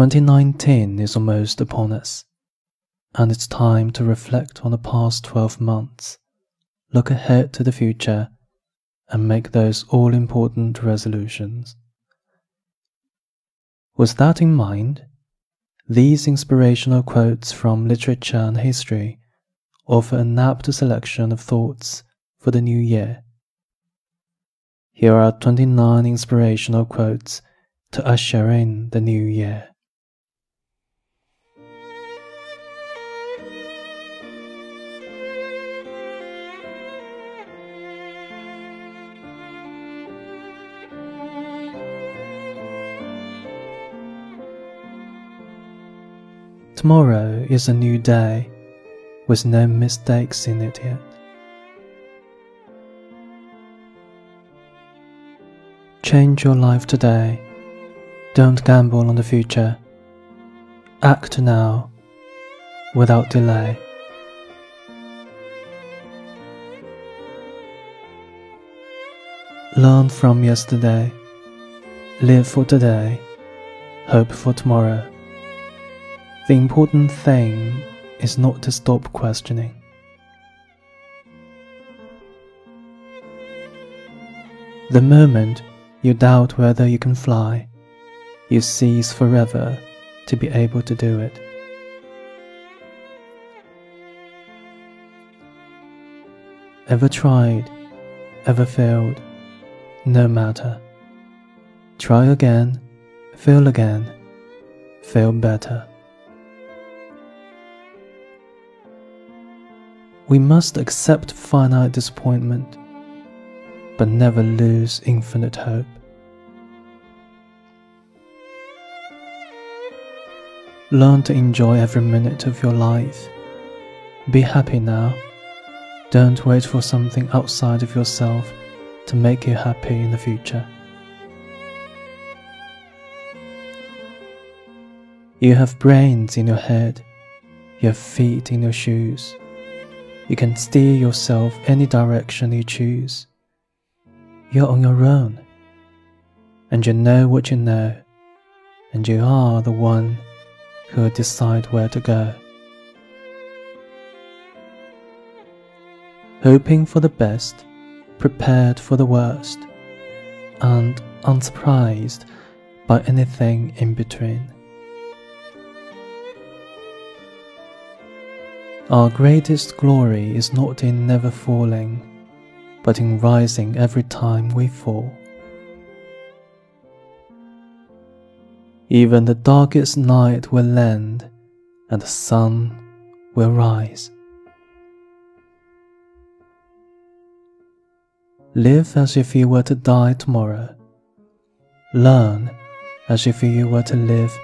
2019 is almost upon us, and it's time to reflect on the past 12 months, look ahead to the future, and make those all important resolutions. With that in mind, these inspirational quotes from literature and history offer an apt selection of thoughts for the new year. Here are 29 inspirational quotes to usher in the new year. Tomorrow is a new day with no mistakes in it yet. Change your life today. Don't gamble on the future. Act now without delay. Learn from yesterday. Live for today. Hope for tomorrow. The important thing is not to stop questioning. The moment you doubt whether you can fly, you cease forever to be able to do it. Ever tried, ever failed, no matter. Try again, fail again, fail better. We must accept finite disappointment, but never lose infinite hope. Learn to enjoy every minute of your life. Be happy now. Don't wait for something outside of yourself to make you happy in the future. You have brains in your head, you have feet in your shoes. You can steer yourself any direction you choose. You're on your own, and you know what you know, and you are the one who will decide where to go. Hoping for the best, prepared for the worst, and unsurprised by anything in between. Our greatest glory is not in never falling, but in rising every time we fall. Even the darkest night will end, and the sun will rise. Live as if you were to die tomorrow. Learn as if you were to live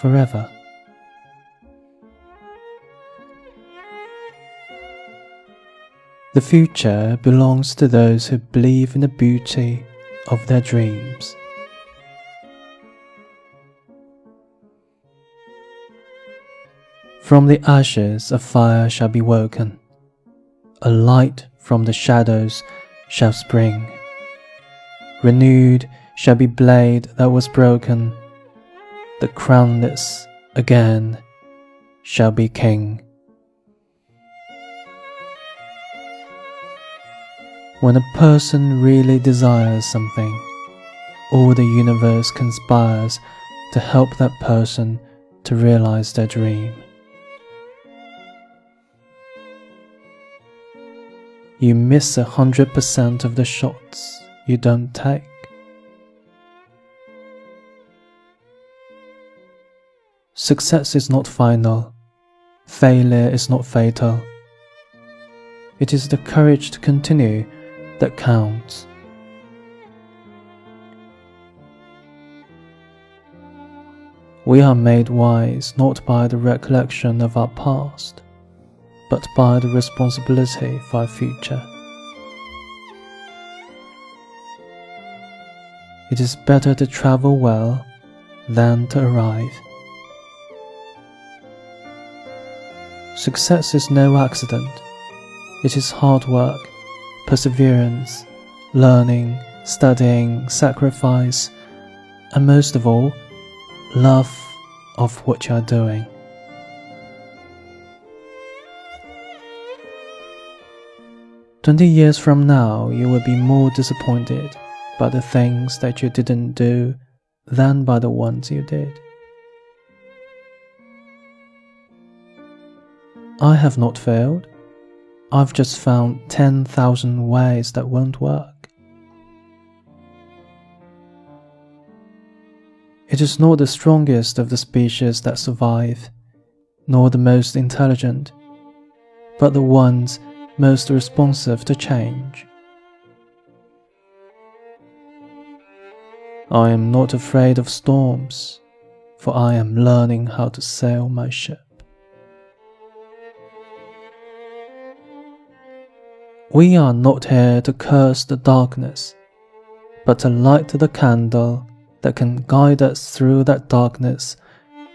forever. The future belongs to those who believe in the beauty of their dreams. From the ashes a fire shall be woken, a light from the shadows shall spring. Renewed shall be blade that was broken, the crownless again shall be king. When a person really desires something, all the universe conspires to help that person to realize their dream. You miss a hundred percent of the shots you don't take. Success is not final, failure is not fatal. It is the courage to continue that counts. We are made wise not by the recollection of our past, but by the responsibility for our future. It is better to travel well than to arrive. Success is no accident, it is hard work perseverance, learning, studying, sacrifice, and most of all, love of what you are doing. Twenty years from now, you will be more disappointed by the things that you didn't do than by the ones you did. I have not failed. I've just found 10,000 ways that won't work. It is not the strongest of the species that survive, nor the most intelligent, but the ones most responsive to change. I am not afraid of storms, for I am learning how to sail my ship. We are not here to curse the darkness, but to light the candle that can guide us through that darkness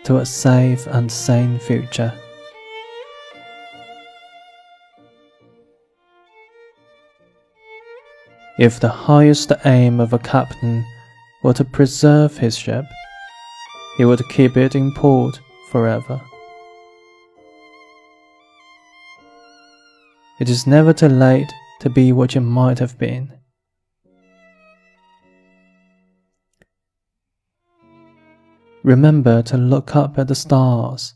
to a safe and sane future. If the highest aim of a captain were to preserve his ship, he would keep it in port forever. It is never too late to be what you might have been. Remember to look up at the stars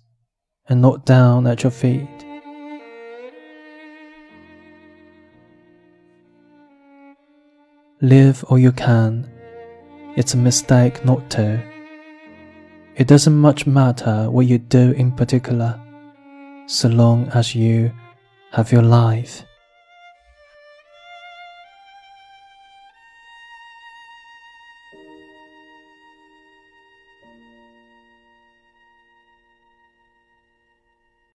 and not down at your feet. Live all you can. It's a mistake not to. It doesn't much matter what you do in particular, so long as you have your life